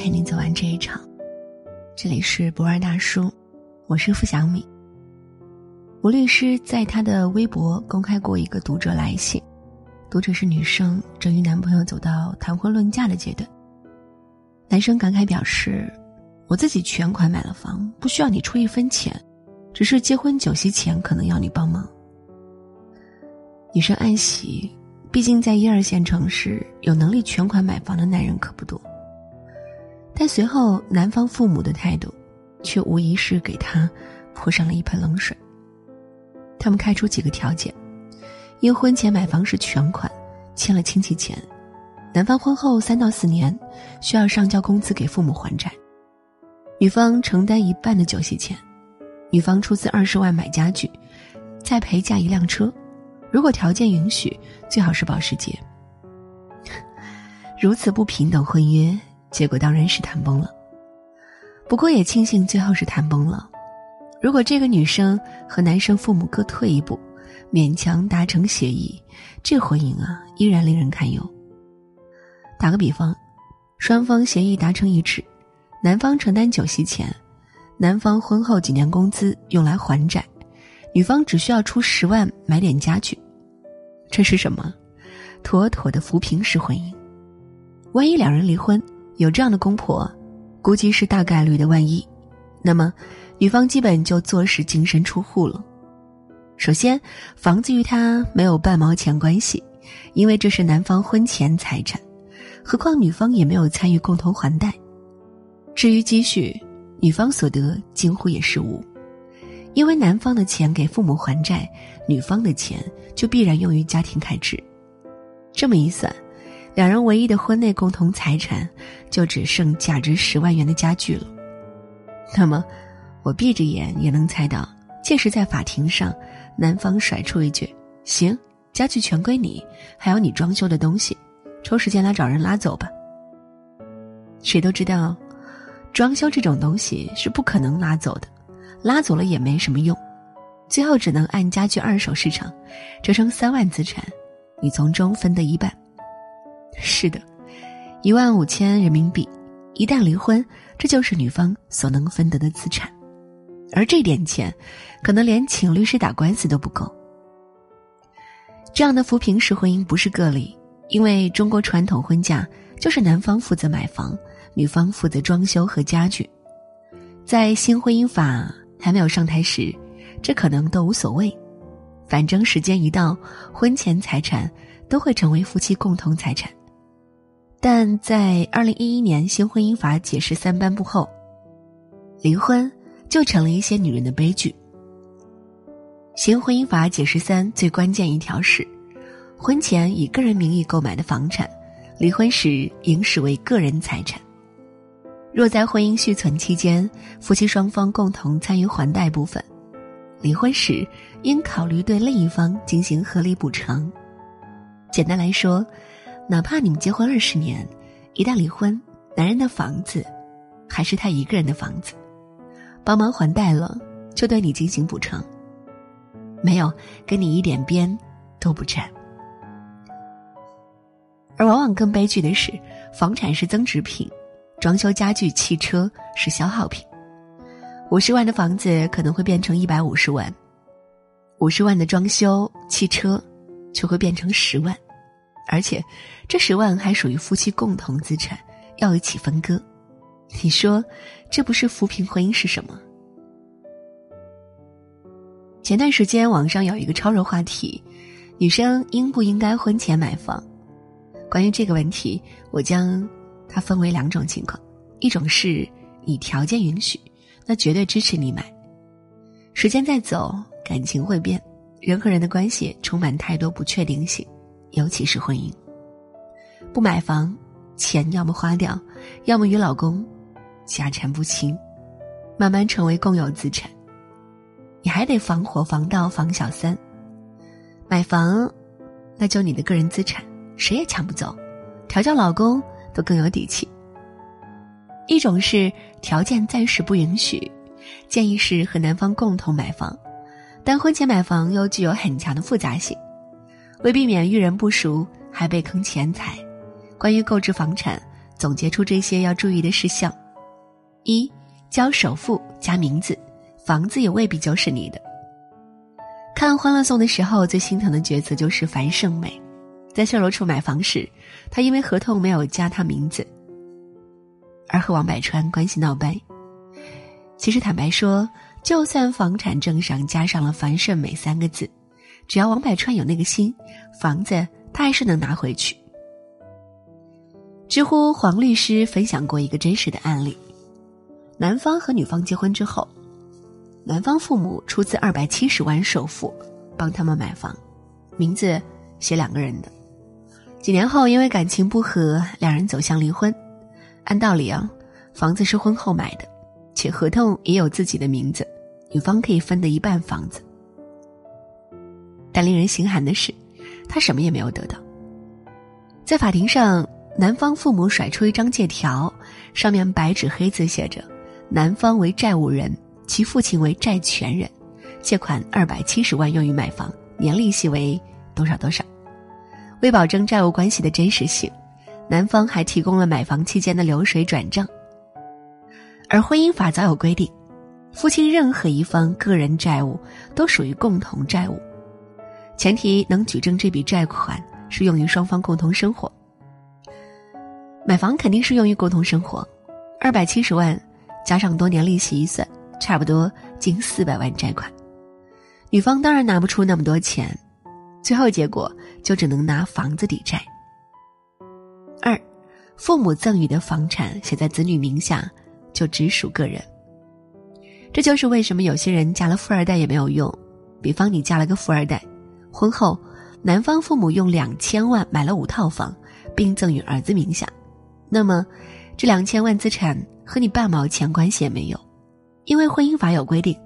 陪你走完这一场。这里是博二大叔，我是付小米。吴律师在他的微博公开过一个读者来信，读者是女生，正与男朋友走到谈婚论嫁的阶段。男生感慨表示：“我自己全款买了房，不需要你出一分钱，只是结婚酒席前可能要你帮忙。”女生暗喜，毕竟在一二线城市，有能力全款买房的男人可不多。但随后男方父母的态度，却无疑是给他泼上了一盆冷水。他们开出几个条件：因婚前买房是全款，欠了亲戚钱；男方婚后三到四年需要上交工资给父母还债；女方承担一半的酒席钱；女方出资二十万买家具，再陪嫁一辆车。如果条件允许，最好是保时捷。如此不平等婚约，结果当然是谈崩了。不过也庆幸最后是谈崩了。如果这个女生和男生父母各退一步，勉强达成协议，这婚姻啊依然令人堪忧。打个比方，双方协议达成一致，男方承担酒席钱，男方婚后几年工资用来还债，女方只需要出十万买点家具，这是什么？妥妥的扶贫式婚姻。万一两人离婚，有这样的公婆，估计是大概率的万一，那么。女方基本就坐实净身出户了。首先，房子与他没有半毛钱关系，因为这是男方婚前财产，何况女方也没有参与共同还贷。至于积蓄，女方所得几乎也是无，因为男方的钱给父母还债，女方的钱就必然用于家庭开支。这么一算，两人唯一的婚内共同财产就只剩价值十万元的家具了。那么。我闭着眼也能猜到，届时在法庭上，男方甩出一句：“行，家具全归你，还有你装修的东西，抽时间来找人拉走吧。”谁都知道，装修这种东西是不可能拉走的，拉走了也没什么用，最后只能按家具二手市场折成三万资产，你从中分得一半。是的，一万五千人民币，一旦离婚，这就是女方所能分得的资产。而这点钱，可能连请律师打官司都不够。这样的扶贫式婚姻不是个例，因为中国传统婚嫁就是男方负责买房，女方负责装修和家具。在新婚姻法还没有上台时，这可能都无所谓，反正时间一到，婚前财产都会成为夫妻共同财产。但在二零一一年新婚姻法解释三颁布后，离婚。就成了一些女人的悲剧。新婚姻法解释三最关键一条是，婚前以个人名义购买的房产，离婚时应视为个人财产。若在婚姻续存期间，夫妻双方共同参与还贷部分，离婚时应考虑对另一方进行合理补偿。简单来说，哪怕你们结婚二十年，一旦离婚，男人的房子还是他一个人的房子。帮忙还贷了，就对你进行补偿。没有，跟你一点边都不沾。而往往更悲剧的是，房产是增值品，装修家具、汽车是消耗品。五十万的房子可能会变成一百五十万，五十万的装修、汽车，就会变成十万，而且这十万还属于夫妻共同资产，要一起分割。你说，这不是扶贫婚姻是什么？前段时间网上有一个超热话题：女生应不应该婚前买房？关于这个问题，我将它分为两种情况：一种是你条件允许，那绝对支持你买。时间在走，感情会变，人和人的关系充满太多不确定性，尤其是婚姻。不买房，钱要么花掉，要么与老公。家产不清，慢慢成为共有资产。你还得防火、防盗、防小三。买房，那就你的个人资产，谁也抢不走。调教老公都更有底气。一种是条件暂时不允许，建议是和男方共同买房，但婚前买房又具有很强的复杂性，为避免遇人不淑还被坑钱财，关于购置房产。总结出这些要注意的事项：一、交首付加名字，房子也未必就是你的。看《欢乐颂》的时候，最心疼的角色就是樊胜美，在售楼处买房时，她因为合同没有加她名字，而和王百川关系闹掰。其实坦白说，就算房产证上加上了樊胜美三个字，只要王百川有那个心，房子他还是能拿回去。知乎黄律师分享过一个真实的案例：男方和女方结婚之后。男方父母出资二百七十万首付，帮他们买房，名字写两个人的。几年后，因为感情不和，两人走向离婚。按道理啊，房子是婚后买的，且合同也有自己的名字，女方可以分得一半房子。但令人心寒的是，他什么也没有得到。在法庭上，男方父母甩出一张借条，上面白纸黑字写着：“男方为债务人。”其父亲为债权人，借款二百七十万用于买房，年利息为多少多少。为保证债务关系的真实性，男方还提供了买房期间的流水转账。而婚姻法早有规定，夫妻任何一方个人债务都属于共同债务，前提能举证这笔债款是用于双方共同生活。买房肯定是用于共同生活，二百七十万加上多年利息一算。差不多近四百万债款，女方当然拿不出那么多钱，最后结果就只能拿房子抵债。二，父母赠与的房产写在子女名下，就只属个人。这就是为什么有些人嫁了富二代也没有用。比方你嫁了个富二代，婚后男方父母用两千万买了五套房，并赠与儿子名下，那么这两千万资产和你半毛钱关系也没有。因为婚姻法有规定，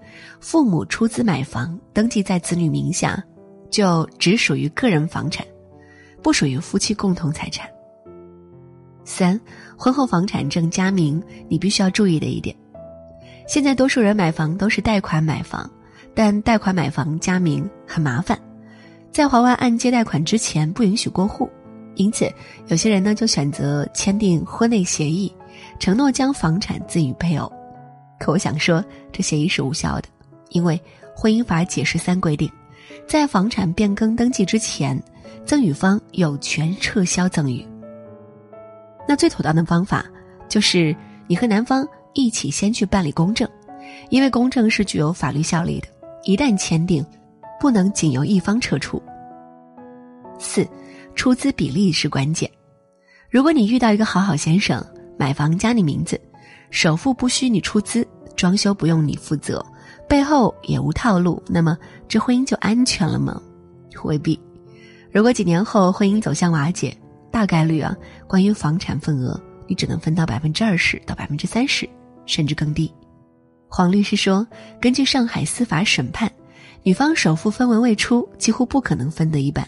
父母出资买房登记在子女名下，就只属于个人房产，不属于夫妻共同财产。三，婚后房产证加名，你必须要注意的一点，现在多数人买房都是贷款买房，但贷款买房加名很麻烦，在还完按揭贷款之前不允许过户，因此有些人呢就选择签订婚内协议，承诺将房产赠与配偶。可我想说，这协议是无效的，因为婚姻法解释三规定，在房产变更登记之前，赠与方有权撤销赠与。那最妥当的方法就是你和男方一起先去办理公证，因为公证是具有法律效力的，一旦签订，不能仅由一方撤出。四，出资比例是关键。如果你遇到一个好好先生，买房加你名字，首付不需你出资。装修不用你负责，背后也无套路，那么这婚姻就安全了吗？未必。如果几年后婚姻走向瓦解，大概率啊，关于房产份额，你只能分到百分之二十到百分之三十，甚至更低。黄律师说，根据上海司法审判，女方首付分文未出，几乎不可能分得一半。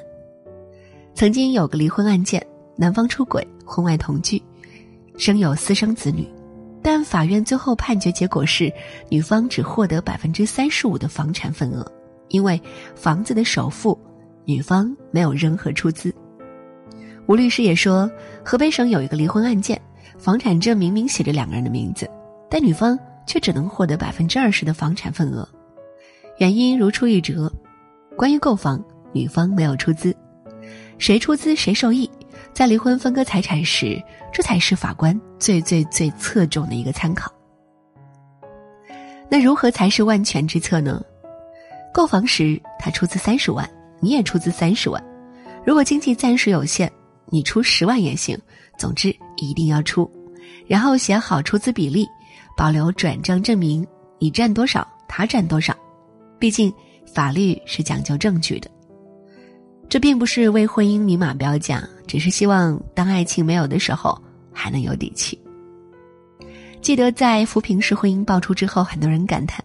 曾经有个离婚案件，男方出轨，婚外同居，生有私生子女。但法院最后判决结果是，女方只获得百分之三十五的房产份额，因为房子的首付，女方没有任何出资。吴律师也说，河北省有一个离婚案件，房产证明明写着两个人的名字，但女方却只能获得百分之二十的房产份额，原因如出一辙：关于购房，女方没有出资，谁出资谁受益。在离婚分割财产时，这才是法官最最最侧重的一个参考。那如何才是万全之策呢？购房时他出资三十万，你也出资三十万。如果经济暂时有限，你出十万也行。总之一定要出，然后写好出资比例，保留转账证明，你占多少，他占多少。毕竟法律是讲究证据的。这并不是为婚姻明码标价。只是希望，当爱情没有的时候，还能有底气。记得在扶贫式婚姻爆出之后，很多人感叹：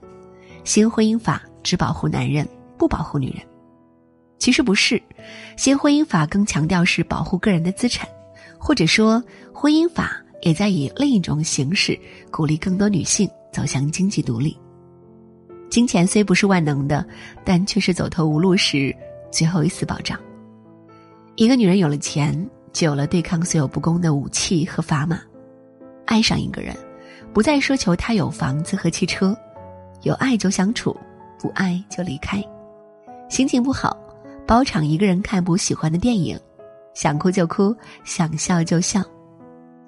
新婚姻法只保护男人，不保护女人。其实不是，新婚姻法更强调是保护个人的资产，或者说，婚姻法也在以另一种形式鼓励更多女性走向经济独立。金钱虽不是万能的，但却是走投无路时最后一丝保障。一个女人有了钱，就有了对抗所有不公的武器和砝码。爱上一个人，不再奢求他有房子和汽车，有爱就相处，不爱就离开。心情不好，包场一个人看部喜欢的电影，想哭就哭，想笑就笑。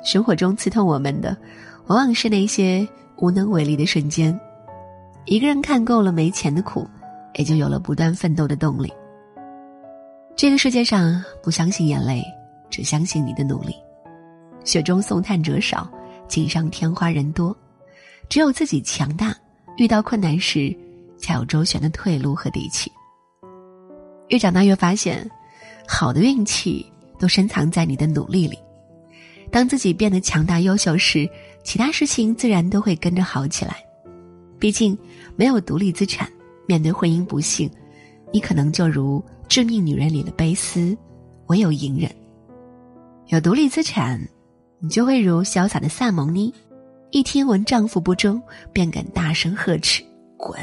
生活中刺痛我们的，往往是那些无能为力的瞬间。一个人看够了没钱的苦，也就有了不断奋斗的动力。这个世界上不相信眼泪，只相信你的努力。雪中送炭者少，锦上添花人多。只有自己强大，遇到困难时，才有周旋的退路和底气。越长大越发现，好的运气都深藏在你的努力里。当自己变得强大优秀时，其他事情自然都会跟着好起来。毕竟，没有独立资产，面对婚姻不幸，你可能就如《致命女人》里的贝斯，唯有隐忍。有独立资产，你就会如潇洒的萨蒙尼，一听闻丈夫不忠，便敢大声呵斥：“滚！”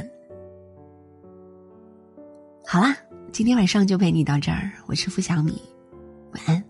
好啦，今天晚上就陪你到这儿。我是付小米，晚安。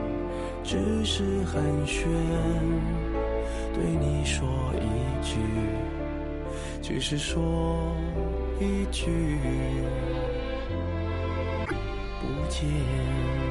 只是寒暄，对你说一句，只是说一句，不见。